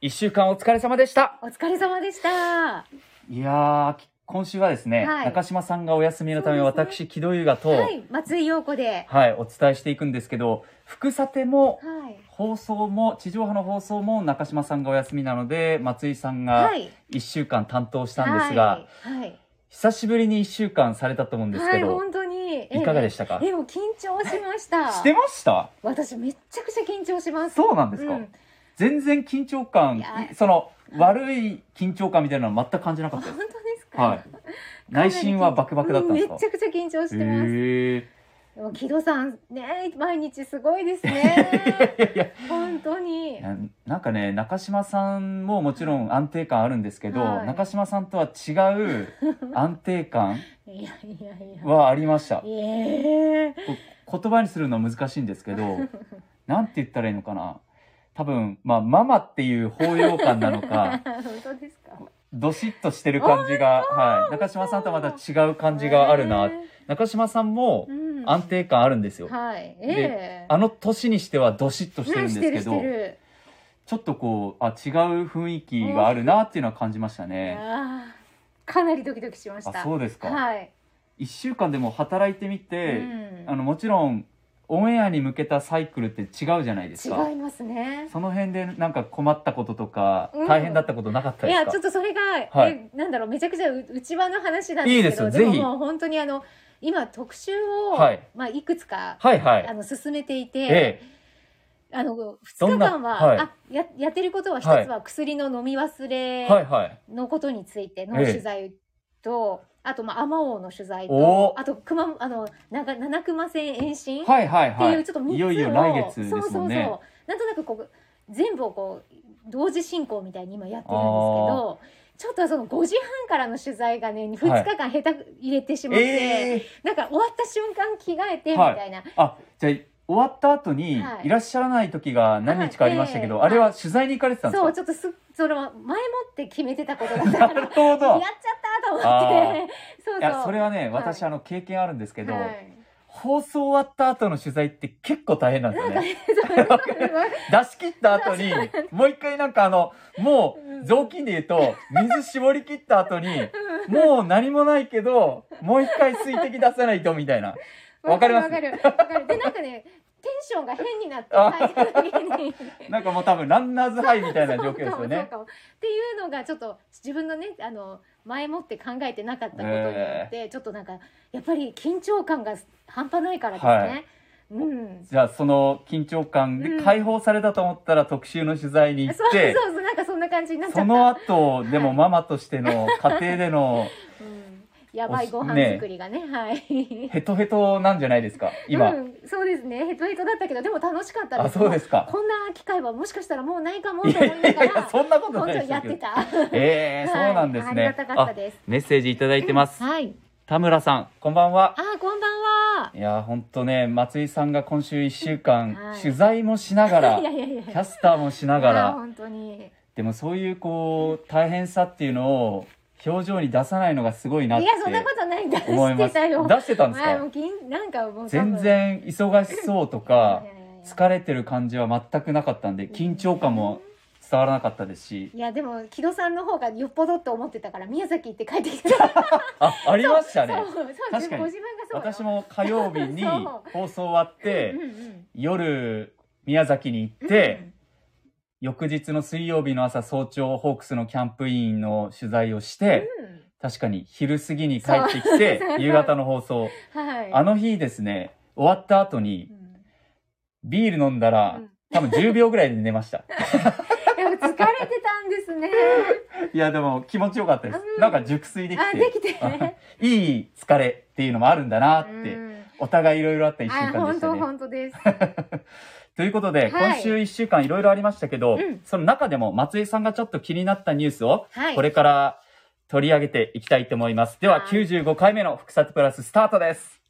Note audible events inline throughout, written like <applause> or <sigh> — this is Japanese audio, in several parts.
一週間お疲れ様でした。お疲れ様でした。いやー、今週はですね、はい中島さんがお休みのため、ね私、木戸優雅と、ははい、い、松井陽子で。お伝えしていくんですけど、福さても、はい。放送も、地上波の放送も中島さんがお休みなので、松井さんがはい。一週間担当したんですが、はい。はい。久しぶりに一週間されたと思うんですはい、けど、本当に。いかがでしたか？えでも緊張しました。してました？私めっちゃくちゃ緊張します。そうなんですか、うん全然緊張感いや、その、悪い緊張感みたいなのは全く感じなかったです。当ですか？はい内心はバクバクだったんですか？うめちゃくちゃ緊張してます。へえでも木戸さんね毎日すごいですいやね。<laughs> いやいや <laughs> 本当に。ななんかね中島さんももちろん安定感あるんですけど、はい中島さんとは違う <laughs> 安定感いやいやいや。はありましたええこ言葉にするのは難しいんですけどなんて言ったらいいのかな多分まあママっていう包容感なのか <laughs> 本当ですか？どしっとしてる感じが、はい、中島さんとはまた違う感じがあるな、え中島さんもえうん。安定感あるんですよ、はい。ええ。あの年にしてはどしっとしてるんですけど、ちょっとこうあ違う雰囲気があるなっていうのは感じましたね、あーかなりドキドキしました。あそうですか、はい。1週間でも働いてみて、うん。あのもちろんオンエアに向けたサイクルって違うじゃないですか。違いますね。その辺でなんか困ったこととか、うん。大変だったことなかったいやですか？ちょっとそれが、はい。えなんだろうめちゃくちゃう内輪の話なんですけどいいですよぜひももう本当にあの今特集を、はい。まあいくつか、はいはい。あの進めていて、ええ。あの2どんな日間は、はい。あややってることは一つはいは薬の飲み忘はいれはい。のことについてのええ。取材と、あとまあ天王の取材お。とあと熊あの長七熊線延伸、はいはいってはいいうちょっと3つをいよいよ来月ですそうそうそう。なんとなくこう全部をこう同時進行みたいに今やってるんですけどちょっとその5時半からの取材がね2日間下手入れてしまって、ええなんか終わった瞬間着替えてみたいな、あじゃあ終わった後にはい。いらっしゃらない時が何日かありましたけど、はい。あれは取材に行かれてたんですか？そうちょっとすそれは前もって決めてたことだったから <laughs> なるほど。やっちゃったと思って。そうそう。いやそれはねはい私、あの経験あるんですけど、はい。放送終わった後の取材って結構大変なんですよね。<laughs> 出し切った後にもう一回なんかあのもう雑巾で言うと水絞り切った後にもう何もないけどもう一回水滴出さないとみたいなわかります。わかる。わかる。でなんかねテンションが変になってなんかもう多分ランナーズハイみたいな状況ですよそうねっていうのがちょっと自分のねあの前もって考えてなかったことによって、ちょっとなんかやっぱり緊張感が半端ないからですね。はい。うん。じゃあその緊張感で解放されたと思ったら特集の取材に行っそうそうて、そうなんかそんな感じになっちゃった。その後でもはいママとしての家庭でのうん、やばいご飯作りがねはい。ヘトヘトなんじゃないですか？今、うん、そうですねヘトヘトだったけどでも楽しかったです。あそうですかこんな機会はもしかしたらもうないかもとい思いながらそんなことないやってた。えー、そうなんですねはいありがたかったです。メッセージいただいてますはい。田村さんこんばんはあーこんばんは。いや本当ね松井さんが今週1週間、はい取材もしながら <laughs> いやいやいや。キャスターもしながら本当に。でもそういうこう大変さっていうのを表情に出さないのがすごいなっていやそんなことないんだし思います。てたよ。出してたんですか？なんかもう全然忙しそうとか <laughs> 疲れてる感じは全くなかったんで緊張感も伝わらなかったですし。いやでも木戸さんの方がよっぽどって思ってたから宮崎行って帰ってきてた。<laughs> あありましたね。確かに。私も火曜日に <laughs> 放送終わってうんうん夜宮崎に行って、翌日の水曜日の朝早朝ホークスのキャンプインの取材をして、うん。確かに昼過ぎに帰ってきて夕方の放送。うんはい。あの日ですね終わった後にうん。ビール飲んだら、うん。多分10秒ぐらいで寝ました。<laughs> 疲れてたんですね。いやでも気持ちよかったです、うん。なんか熟睡できあてできて。<laughs> いい疲れっていうのもあるんだなって、うん。お互いいろいろあった1週間でしたね。本当です。<laughs> ということで、はい今週1週間いろいろありましたけど、うんその中でも松井さんがちょっと気になったニュースをはい。これから取り上げていきたいと思います。では、はい95回目の福里プラススタートです。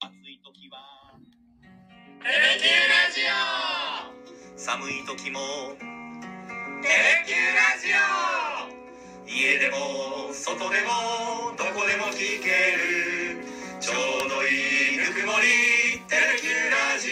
暑い時はテレキューラジオ寒い時もテレキューラジオ家でも外でもどこでも聞けるちょうどいいぬくもりテレキューラジ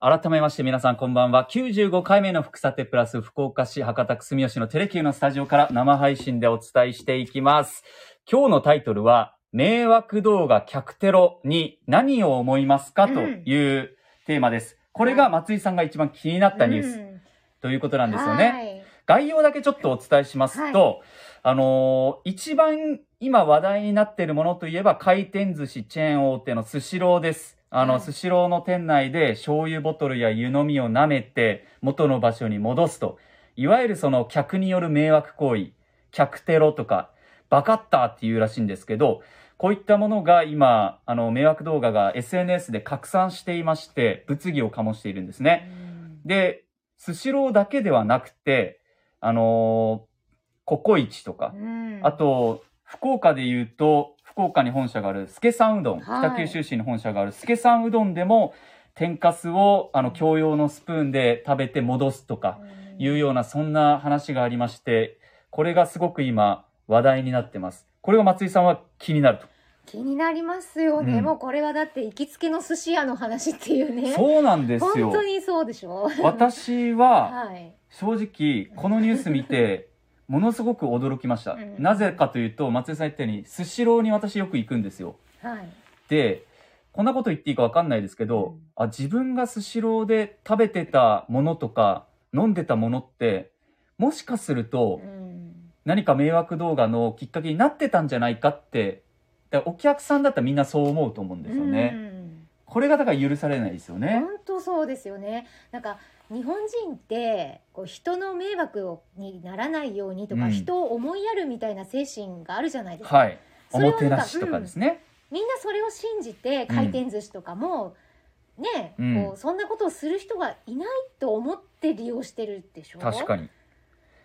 オ改めまして皆さんこんばんは。95回目の福さてプラス福岡市博多区住吉のテレキューのスタジオから生配信でお伝えしていきます。今日のタイトルは、迷惑動画客テロに何を思いますかというテーマです。これが松井さんが一番気になったニュースうんということなんですよね。はい概要だけちょっとお伝えしますと、あのー一番今話題になっているものといえば回転寿司チェーン大手のスシローです。あの、はいスシローの店内で醤油ボトルや湯飲みを舐めて元の場所に戻すと、いわゆるその客による迷惑行為、客テロとか、バカッターっていうらしいんですけど、こういったものが今、あの、迷惑動画が SNS で拡散していまして、物議を醸しているんですね。で、スシローだけではなくて、あのーココイチとか。う、ん。あと、福岡で言うと、福岡に本社がある、助さんうどん、はい。北九州市に本社がある助さんうどんでも、天かすを、あの、共用のスプーンで食べて戻すとか、いうような、そんな話がありまして、これがすごく今、話題になってます。これが松井さんは気になると。気になりますよね、うん。もうこれはだって行きつけの寿司屋の話っていうね。そうなんですよ。本。当にそうでしょ。私は、<laughs> はい。正直このニュース見てものすごく驚きました、うん。なぜかというと松井さん言ったようにスシローに私よく行くんですよ。はい。でこんなこと言っていいか分かんないですけど、あ自分がスシローで食べてたものとか飲んでたものってもしかするとうん。何か迷惑動画のきっかけになってたんじゃないかってだお客さんだったらみんなそう思うと思うんですよね、うん。これがだから許されないですよね。本当そうですよね。なんか日本人ってこう人の迷惑をにならないようにとか、うん。人を思いやるみたいな精神があるじゃないですか、はい。おもそれはなんかてなしとかですね、みんなそれを信じて回転寿司とかも、ね、うん。こうそんなことをする人がいないと思って利用してるでしょ？確かに。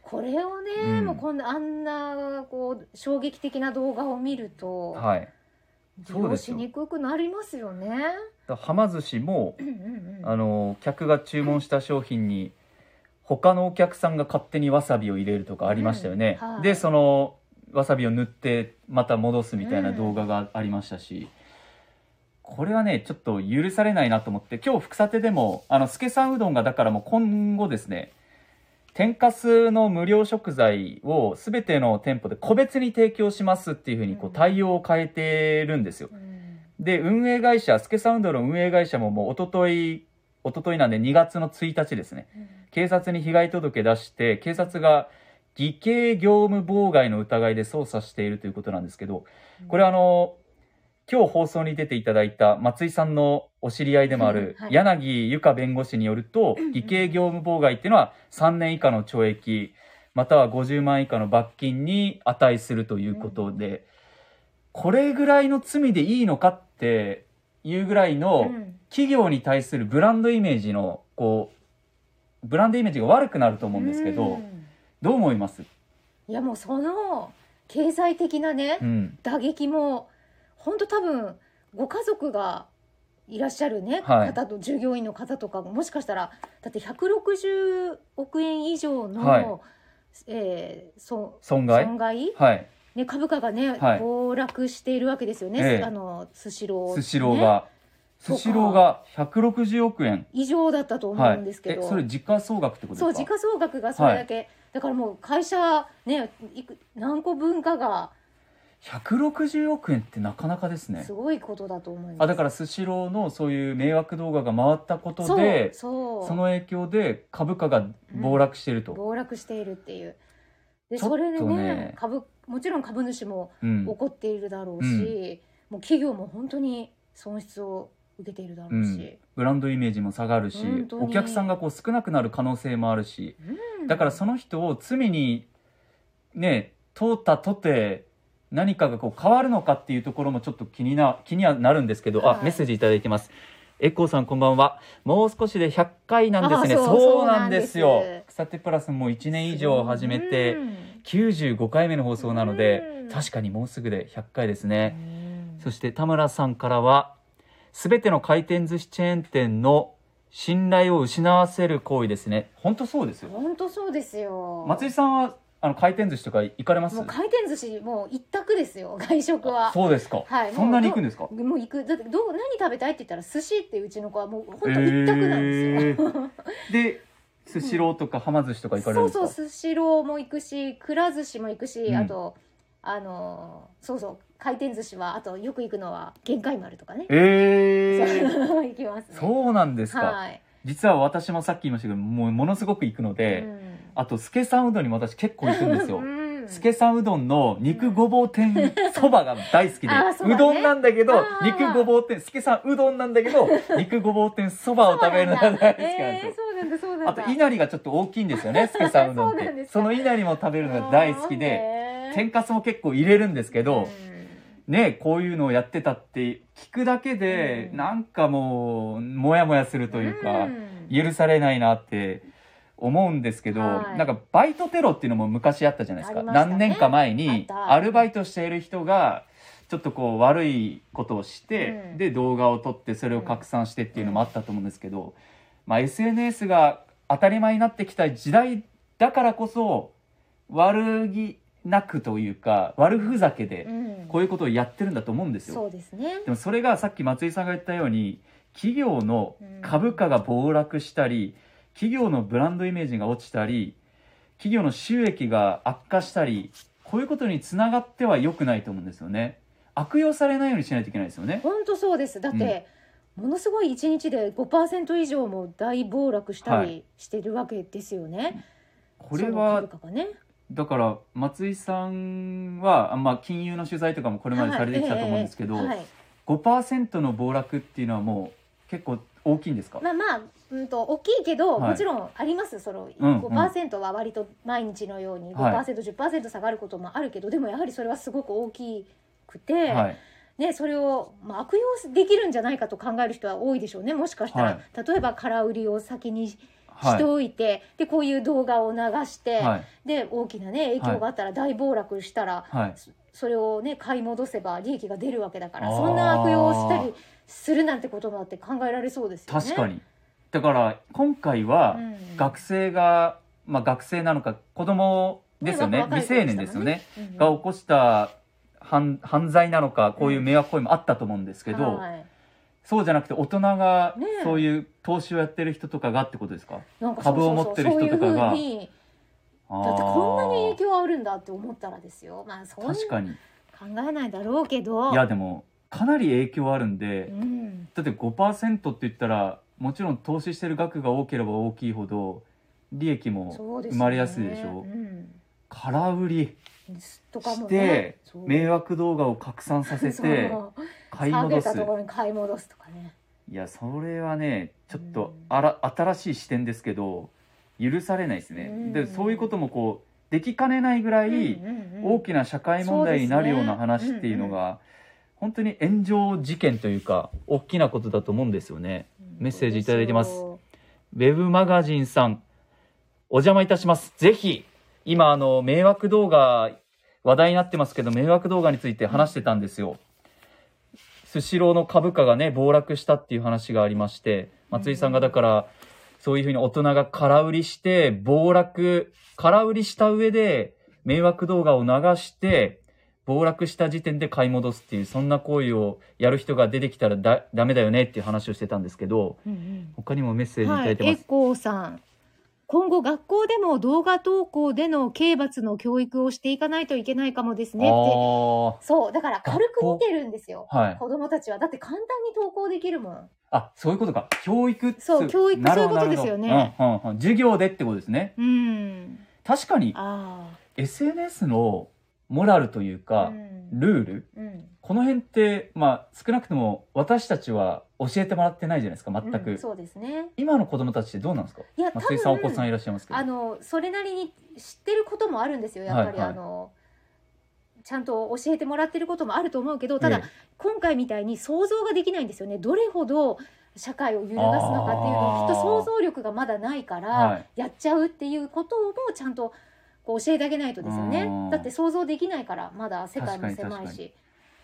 これをね、うん。もうこんなあんなこう衝撃的な動画を見ると、はい。利用しそうですよ。にくくなりますよね。はま寿司もうんうんうん。あの客が注文した商品に他のお客さんが勝手にわさびを入れるとかありましたよね、うんはい。でそのわさびを塗ってまた戻すみたいな動画がありましたし、これはねちょっと許されないなと思って今日福さてでもあの助さんうどんがだからもう今後ですね天かすの無料食材を全ての店舗で個別に提供しますっていうふうにこううん。対応を変えてるんですよ。うんで、運営会社、スケサウンドの運営会社ももう一昨日一昨日なんで2月の1日ですね。警察に被害届出して、警察が偽計業務妨害の疑いで捜査しているということなんですけど、これあの、今日放送に出ていただいた松井さんのお知り合いでもある柳由香弁護士によると偽計業務妨害っていうのは3年以下の懲役、または50万以下の罰金に値するということで、これぐらいの罪でいいのかっていうぐらいのうん。企業に対するブランドイメージのこうブランドイメージが悪くなると思うんですけど、うん。どう思います、いやもうその経済的なね、うん、打撃も本当多分ご家族がいらっしゃるね、はい。方と従業員の方とかもしかしたらだって160億円以上の、はい。えーそ損害？損害、はいね、株価がね、はい。暴落しているわけですよね、ええ。あのスシロー、スシローが、スシローが160億円以上だったと思はいうんですけど、えそれ時価総額ってことですか？そう時価総額がそれだけ、だからもう会社ねいく何個分かが160億円ってなかなかですね。すごいことだと思います。あだからスシローのそういう迷惑動画が回ったことそうでそう。その影響で株価が暴落していると、暴落しているっていうでそれでね株もちろん株主もうん。怒っているだろうし、もう企業も本当に損失を受けているだろうし、ブランドイメージも下がるしお客さんがこう少なくなる可能性もあるし。うん。だからその人を罪にね通ったとて何かがこう変わるのかっていうところもちょっと気にな気にはなるんですけど、はい。あメッセージいただいてますエコーさんこんばんは。もう少しで100回なんですね。あそうなんですよ。草手プラスもう1年以上始めてうん95回目の放送なのでうん。確かにもうすぐで100回ですね、うん。そして田村さんからは、すべての回転寿司チェーン店の信頼を失わせる行為ですね。本当そうですよ。本当そうですよ。松井さんは、あの回転寿司とか行かれます？もう回転寿司もう一択ですよ <laughs> 外食は。そうですか、はいそんなに行くんですか？もう行く。だってどう何食べたいって言ったら寿司ってうちの子はもう本当一択なんですよ、えー。<laughs> でスシローとかはま寿司とか行かれるんですか？そうそうスシローも行くしくら寿司も行くし、うん。あとあのーそうそう回転寿司はあとよく行くのは限界丸とかね、<laughs> 行きますね。そうなんですか、はい、実は私もさっき言いましたけどもうものすごく行くので、うんあと助さんうどんにも私結構行くんですよ。<laughs> うん。助さんうどんの肉ごぼう天そばが大好きで、うどんなんだけど肉ごぼう天助さんうどんなんだけど <laughs> 肉ごぼう天そばを食べるのが大好きなんですよ、あと稲荷がちょっと大きいんですよね <laughs> 助さんうどんって。その稲荷も食べるのが大好きでで天かすも結構入れるんですけど、ねこういうのをやってたって聞くだけで、うん。なんかもうモヤモヤするというか、許されないなって思うんですけど、はい。なんかバイトテロっていうのも昔あったじゃないですか、ね。何年か前あにアルバイトしている人がちょっとこう悪いことをして、うん。で動画を撮ってそれを拡散してっていうのもあったと思うんですけど、まあ、SNS が当たり前になってきた時代だからこそ悪気なくというか悪ふざけでうん。こういうことをやってるんだと思うんですよ。そうですね。でもそれがさっき松井さんが言ったように企業の株価が暴落したり、企業のブランドイメージが落ちたり企業の収益が悪化したりこういうことにつながっては良くないと思うんですよね。悪用されないようにしないといけないですよね。本当そうです。だって、ものすごい1日で5%以上も大暴落したはりしてるわけですよね、これそのはね。だから松井さんは、あまあ、金融の取材とかもこれまでされてきたと思うんですけど、はい。ええはい。5%の暴落っていうのはもう結構大きいんですか、まあまあ、うん、と大きいけど、はい。もちろんあります。そのうんうん。5%は割と毎日のように 5%10%、はい。10%下がることもあるけどでもやはりそれはすごく大きくて、はい。ね、それを、まあ、悪用できるんじゃないかと考える人は多いでしょうね。もしかしたら、はい。例えば空売りを先にしはい。しておいて、でこういう動画を流して、はい。で大きなね影響があったら大暴落したら、はい。それをね買い戻せば利益が出るわけだからあー。そんな悪用をしたりするなんてこともあって考えられそうですよね。確かに。だから今回はうん。学生が、まあ、学生なのか子供ですよね。若い未成年ですよね、うんが起こした犯犯罪なのかこういう迷惑行為もあったと思うんですけど、はい。そうじゃなくて大人がそういう投資をやってる人とかがってことですか、株を持ってる人とかが。そうだってこんなに影響響あるんだって思ったらですよ。まあそん確かに。えないだろうけど。いやでもかなり影響あるんで、うん、だって5%って言ったらもちろん投資してる額が多ければ大きいほど利益も生まれやすいでしょ？うん。空売りとかもして迷惑動画を拡散させて買い戻す。買い戻すとかね。いやそれはねちょっとうん。あら新しい視点ですけど許されないですね、うん。でそういうこともこうできかねないぐらい大きな社会問題になるような話っていうのが本当に炎上事件というか大きなことだと思うんですよね。メッセージいただいてます。ウェブマガジンさんお邪魔いたします。ぜひ今あの迷惑動画話題になってますけど迷惑動画について話してたんですよ。スシローの株価がね暴落したっていう話がありまして松井さんがだからそういうふうに大人が空売りして暴落空売りした上で迷惑動画を流して暴落した時点で買い戻すっていうそんな行為をやる人が出てきたらだダメだよねっていう話をしてたんですけどうんうん他にもメッセージいたはい、だいてます、エコーさん。今後学校でも動画投稿での刑罰の教育をしていかないといけないかもですねって。あそう、だから軽く見てるんですよ。あはい子供たちは。だって簡単に投稿できるもん。あそういうことか教育そう教育そういうことですよねうんうんうん授業でってことですねうん。確かにあ SNS のモラルというあ。か、うんルール？うん。この辺ってまあ少なくとも私たちは教えてもらってないじゃないですか全く、うんそうですね。今の子供たちってどうなんですか？いや、多松井さんお子さん分、いらっしゃいますけどあの、それなりに知ってることもあるんですよ。やっぱり、はいはいあの、ちゃんと教えてもらってることもあると思うけど、ただ、ええ今回みたいに想像ができないんですよねどれほど社会を揺るがすのかっていうのをきっと想像力がまだないから、はいやっちゃうっていうこともちゃんとこう教えてあげないとですよね。うん。だって想像できないからまだ世界も狭いし。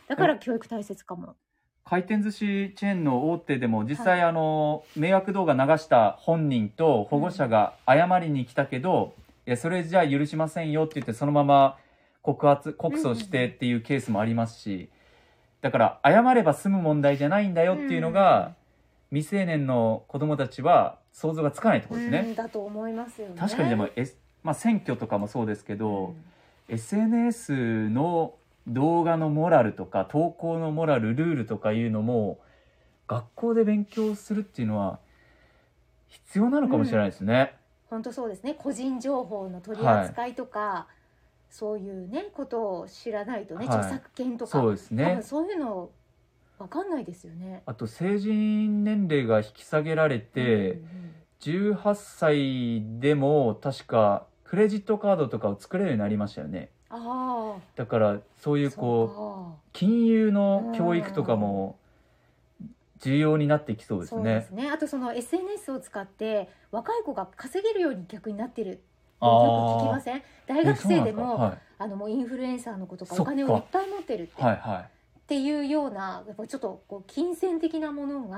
だから教育大切かも。回転寿司チェーンの大手でも実際、はいあの迷惑動画流した本人と保護者が謝りに来たけど、いやそれじゃあ許しませんよって言ってそのまま告発告訴してっていうケースもありますし、だから謝れば済む問題じゃないんだよっていうのが、未成年の子供たちは想像がつかないところですね。うんだと思いますよね。確かにでも、S まあ、選挙とかもそうですけど、SNS の動画のモラルとか投稿のモラルルールとかいうのも学校で勉強するっていうのは必要なのかもしれないですね。本当そうですね個人情報の取り扱いとか、そういうねことを知らないとね、はい著作権とかそうですね多分。そういうのわかんないですよね。あと成人年齢が引き下げられて、18歳でも確かクレジットカードとかを作れるようになりましたよね。だからそういうあこう金融の教育とかも重要になってきそうですそうでねす。ね。あとその SNS を使って若い子が稼げるように逆になってる。よく聞きません？大学生でもえそうなんか。あのもうインフルエンサーの子とかお金をいっぱい持ってるって,、はい、はい。はいっていうようなやっぱちょっとこう金銭的なものが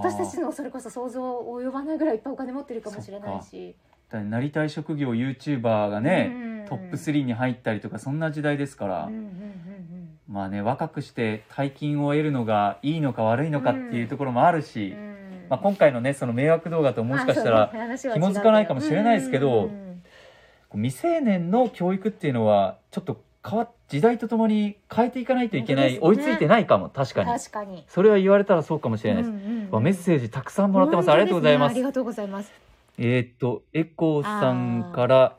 私たちのそれこそ想像及ばないぐらいいっぱいお金持ってるかもしれないし、だなりたい職業 YouTuber がね、うんトップ3に入ったりとかそんな時代ですから、うんうんうんまあね若くして大金を得るのがいいのか悪いのかっていうところもあるし、うん。うんまあ、今回のねその迷惑動画ともしかしたら、紐づかないかもしれないですけど未成年の教育っていうのはちょっと変わ時代とともに変えていかないといけない、追いついてないかも。確かに。確かに。それは言われたらそうかもしれないです、うんうんメッセージたくさんもらってます。ありがとうございます。ありがとうございますえーっとエコーさんから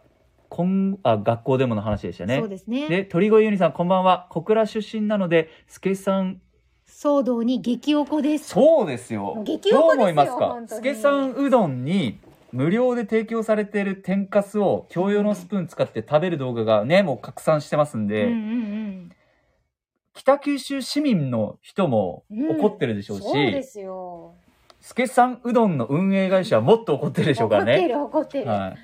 こんあ学校でもの話でしたね。そうですね。で鳥越ゆにさんこんばんは。小倉出身なので助さん。騒動に激おこです。そうですよ。もう激おこですよどう思いますか？本当に。助さんうどんに無料で提供されている天かすを共用のスプーン使って食べる動画がねもう拡散してますんで、うんうん。北九州市民の人もうん。怒ってるでしょうし、そうですよ助さんうどんの運営会社はもっと怒ってるでしょうからね。怒ってる怒ってる、はい。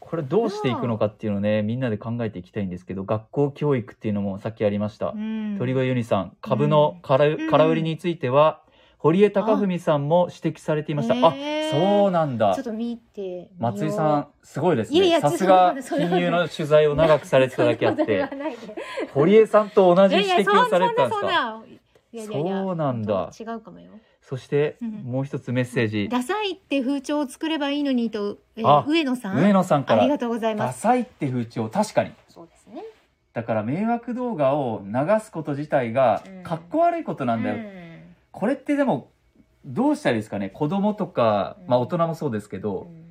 これどうしていくのかっていうのをね、みんなで考えていきたいんですけど、学校教育っていうのもさっきありました。うん鳥越ユニさん、株の空,、ん空売りについては、堀江貴文さんも指摘されていました。あ、へーそうなんだちょっ。と見て松井さん、すごいですね。いやいやさすが金融の取材を長くされてただけあって堀江さんと同じいやいや指摘をされてたんですか？そんなそんないやいやいやそうなんだ。違うかもよ。そして、うん。もう一つメッセージ。ダサいって風潮を作ればいいのにと、えーあ上野さん？上野さんから。ありがとうございダます。サいって風潮確かに。そうですね。だから迷惑動画を流すこと自体がうん。かっこ悪いことなんだよ、これってでもどうしたらいいですかね？子供とか、うん。まあ大人もそうですけど、うんうん。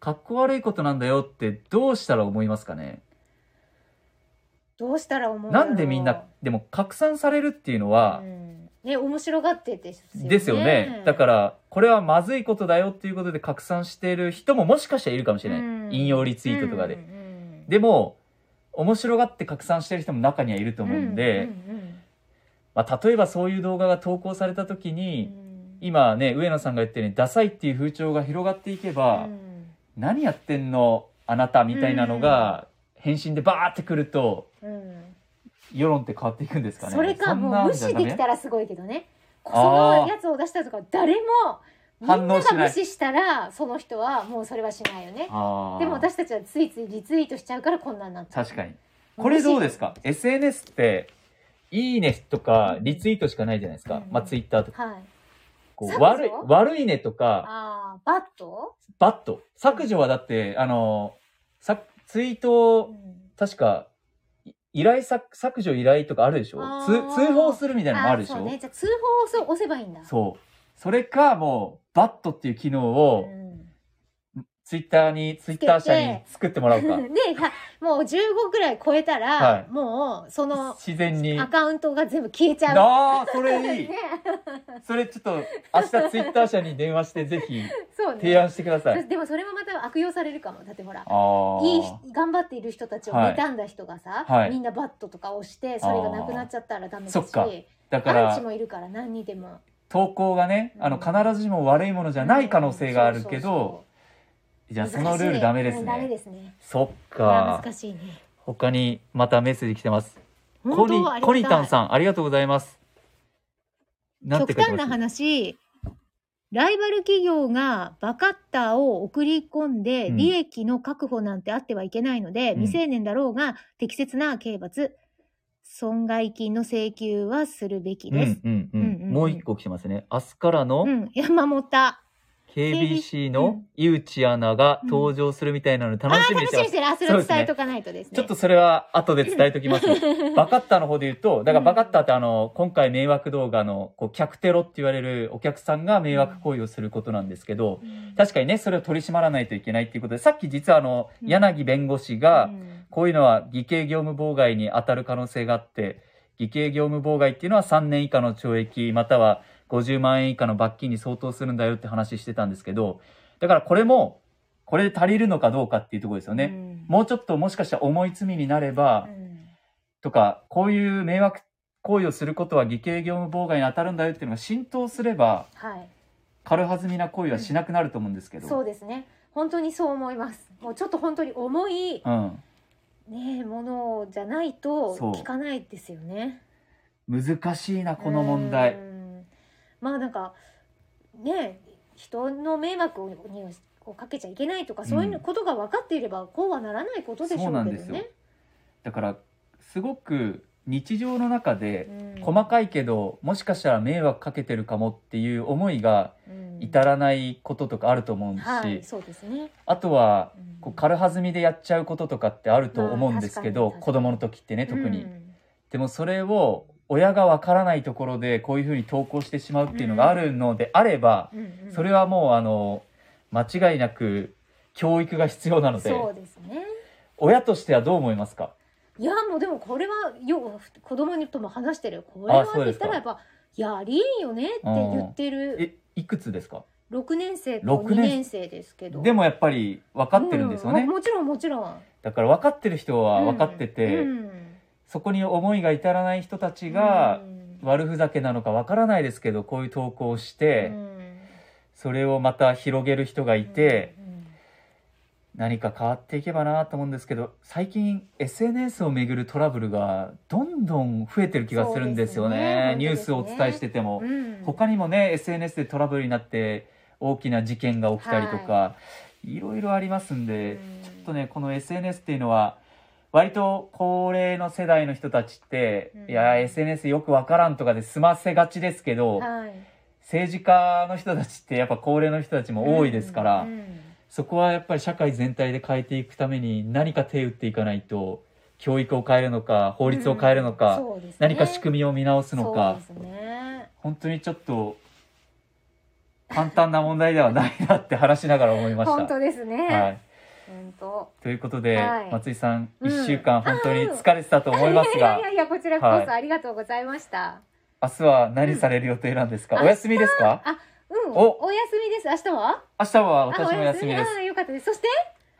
かっこ悪いことなんだよってどうしたら思いますかね？どうしたら思うなんでみんなでも拡散されるっていうのは、うん。ね面白がってですよね。ですよね。だからこれはまずいことだよっていうことで拡散している人ももしかしたらいるかもしれない、うん。引用リツイートとかで、うんうんでも面白がって拡散してる人も中にはいると思うんで、うんうんまあ、例えばそういう動画が投稿された時うん。に、今ね上野さんが言ったようにダサいっていう風潮が広がっていけば、うん。何やってんのあなたみたいなのが返信でバーってくるとうん世論って変わっていくんですかね。それかもう無視できたらすごいけどね。そのやつを出したとか誰もみんなが無視したらその人はもうそれはしないよね。でも私たちはついついリツイートしちゃうからこんなんなっちゃう確かに。これどうですか？SNS っていいねとかリツイートしかないじゃないですか、うん。まあツイッターとか。はい。こう悪い悪いねとか。ああ bad、 bad。削除はだってあのさツイート確かい依頼削削除依頼とかあるでしょ？あー。つ通報するみたいなのもあるでしょ？そうね。じゃあ通報を押せばいいんだ。そう。それか、もう、 bad っていう機能を、んツイッターに、ツイッター社に作ってもらうか。<laughs> もう15くらい超えたら、はい。もうその自然に。アカウントが全部消えちゃう。ああ、それいい。<laughs> ね。<laughs> それちょっと、明日ツイッター社に電話して、ぜひ、提案してください。でもそれもまた悪用されるかも。だってほら。いい人頑張っている人たちをはい。妬んだ人がさ、はい。みんなバットとか押してそれがなくなっちゃったらダメだしだかアンらチ、もいるから何にでも。投稿がね、あの、うん。必ずしも悪いものじゃない可能性があるけうんど、じゃあそのルールダメですうんダメね。ですねそっか。難しいね他にまたメッセージ来てます。コニコニタンさん、ありがとうございます。なんて極端な話ライバル企業がバカッターを送り込んでうん利益の確保なんてあってはいけないので、うん未成年だろうが適切な刑罰、損害金の請求はするべきうんです。うんううんうんうんん。もう一個来てますね。明日からのうん、山本。KBC うのん井内アナが登場するみたいなの楽しみにしてます。楽しみにしてる。あ、それを伝えとかないとですね。ちょっとそれは後で伝えときます。<laughs> バカッターの方で言うと、だからバカッターってあの、今回迷惑動画の、こう、客テロって言われるお客さんが迷惑行為をすることなんですけど、うん確かにね、それを取り締まらないといけないっていうことで、さっき実はあの、うん柳弁護士がう、んこういうのは偽計業務妨害に当たる可能性があって、偽計業務妨害っていうのは3年以下の懲役、または50万円以下の罰金に相当するんだよって話してたんですけど、だからこれも、これで足りるのかどうかっていうところですよね。うんもうちょっともしかしたら重い罪になれば、うんとか、こういう迷惑行為をすることは偽計業務妨害に当たるんだよっていうのが浸透すれば、はい。軽はずみな行為はしなくなると思うんですけど。そうですね。本当にそう思います。もうちょっと本当に重いうん。ねものじゃないとそう聞かないですよね。難しいな、この問題う。んまあなんかね人の迷惑をにをかけちゃいけないとか、そういうことが分かっていればこうはならないことでしょうけどね。だから、すごく日常の中で、うん。細かいけど、もしかしたら迷惑かけてるかもっていう思いがうん。至らないこととかあると思うし、はい、そうですね。あとは、うん。こう軽はずみでやっちゃうこととかってあると思うんですけど、まあ子供の時ってね、特に。うん。でもそれを親がわからないところでこういうふうに投稿してしまうっていうのがあるのであれば、うんうんそれはもうあの間違いなく教育が必要なので。そうですね。親としてはどう思いますか？いやもうでもこれはよ子供にとも話してるこれはって言ったらやっぱいやありえんよねって言ってるえいくつですか？6年生と六2年年生ですけど。でもやっぱり分かってるんですよね、うももちろんもちろん。だから分かってる人は分かってて、うんそこに思いが至らない人たちがうん。悪ふざけなのか分からないですけどこういう投稿をして、うん。それをまた広げる人がいて、うん何か変わっていけばなと思うんですけど最近 SNS をめぐるトラブルがどんどん増えてる気がするんですよね。ね。ニュースをお伝えしてても、うん。他にもね SNS でトラブルになって大きな事件が起きたりとか、い、ろいろありますんで、うん。ちょっとねこの SNS っていうのは割と高齢の世代の人たちって、うん。いや SNS よくわからんとかで済ませがちですけど、はい。政治家の人たちってやっぱ高齢の人たちも多いですから、うんうんそこはやっぱり社会全体で変えていくために何か手を打っていかないと教育を変えるのか法律を変えるのか、そうですね。何か仕組みを見直すのかね。本当にちょっと簡単な問題ではないなって話しながら思いました。本当ですね、はい、ということで、はい。松井さんうん。1週間本当に疲れてたと思いますいが、<laughs> やいやいやこちらこはい。そありがとうございました、明日は何される予定なんですか、うん。お休みですか？あうん。お。お休みです。明日は？明日はあ私も休みです。あよかったです。そして？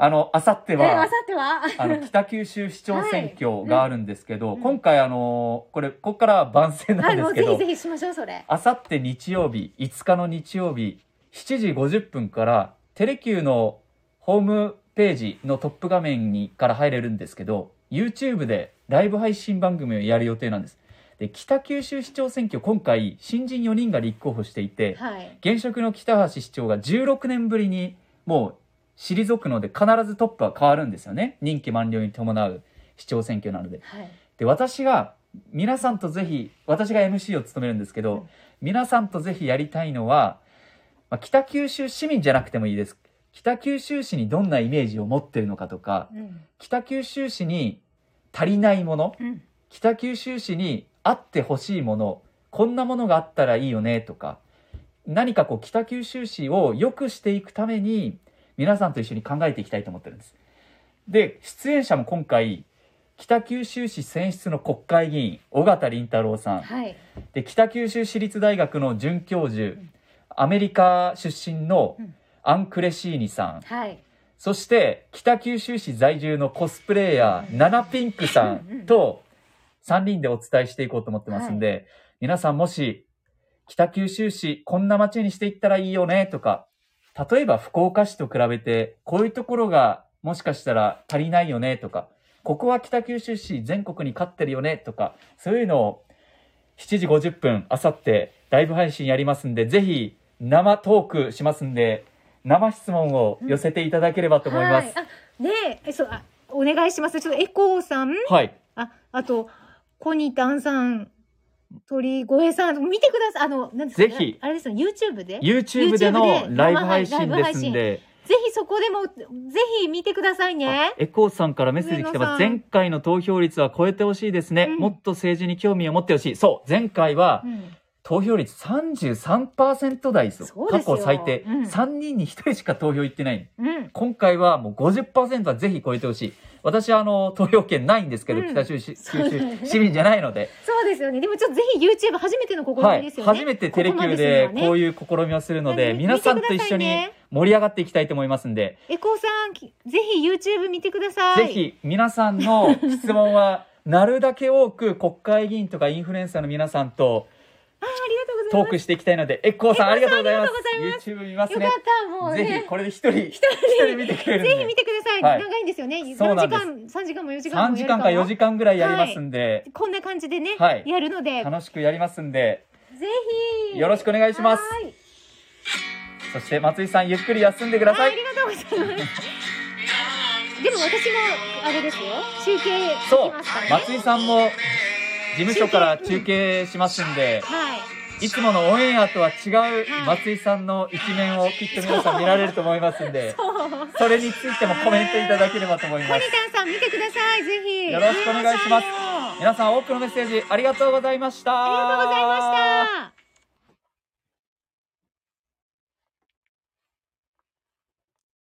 あの明後日え明は後日は？あの北九州市長選挙があるんですけど、うん。今回あのこれここからは番宣なんですけどぜひしましょうそれ。あさって日曜日5日の日曜日7時50分からテレキューのホームページのトップ画面にから入れるんですけど YouTube でライブ配信番組をやる予定なんです。で北九州市長選挙今回新人4人が立候補していてはい。現職の北橋市長が16年ぶりにもう退くので必ずトップは変わるんですよね。任期満了に伴う市長選挙なので。はい。で私が皆さんとぜひ私が MC を務めるんですけど、うん皆さんとぜひやりたいのは、まあ、北九州市民じゃなくてもいいです北九州市にどんなイメージを持ってるのかとかうん。北九州市に足りないものうん。北九州市にあってほしいものこんなものがあったらいいよねとか何かこう北九州市を良くしていくために皆さんと一緒に考えていきたいと思ってるんです。で出演者も今回北九州市選出の国会議員尾形凛太郎さん。はい。で北九州市立大学の准教授アメリカ出身のうんアンクレシーニさん。はい。そして北九州市在住のコスプレイヤー、うん。ナナピンクさうんん。と3人でお伝えしていこうと思ってますんで、皆さんもし北九州市こんな街にしていったらいいよねとか、例えば福岡市と比べてこういうところがもしかしたら足りないよねとか、ここは北九州市全国に勝ってるよねとか、そういうのを7時50分、あさってライブ配信やりますんで、ぜひ生トークしますんで、生質問を寄せていただければと思います。はい、あねえ。そうあお願いします。ちょっとエコーさん？はい。ああとコニタンさん鳥越さん見てください。あのなんですかぜひ。あれですよ YouTube で？YouTube でのライブ配信ですんで、ぜひそこでもぜひ見てくださいね。エコーさんからメッセージ来てます。前回の投票率は超えてほしいですね、うん。もっと政治に興味を持ってほしい。そう、前回はうん投票率33%台ですよ。過そうですよ。去最低、うん。3人に1人しか投票行ってない。うん。今回はもう50%はぜひ超えてほしい。私はあの、投票権ないんですけど、うん。北九州市民じゃないので、そうですよね。でもちょっとぜひ YouTube 初めての試はいみですよね、初めてテレキューでこういう試みをするので、皆さんと一緒に盛り上がっていきたいと思いますんで、エコーさんきぜひ YouTube 見てください。ぜひ皆さんの質問は、<laughs> なるだけ多く国会議員とかインフルエンサーの皆さんとあありがとうございます。トークしていきたいので、エッコーさんありがとうございます。YouTube 見ますね。よか。ったもうぜねひこれで一人、一人見てくれる。ぜひ見てください、はい。長いんですよね。そうなんです。何時間3時間も4時間3も時間か4時間ぐらいやりますんで、こんな感じでね、はい。やるので。ぜ楽しくやりますんで、ひ。よろしくお願いします。はい。そして松井さんゆっくり休んでください。ああり。がとうございます。でも私もあれですよ。中継できますからね、松井さんも事務所から中継しますんで、はい。いつものオンエアとは違う松井さんの一面をきっと皆さん見られると思いますんで、それについてもコメントいただければと思います。コニタンさん見てくださいぜひ。よろしくお願いします。あ皆さん多くのメッセージありがとうございました。りがとうございました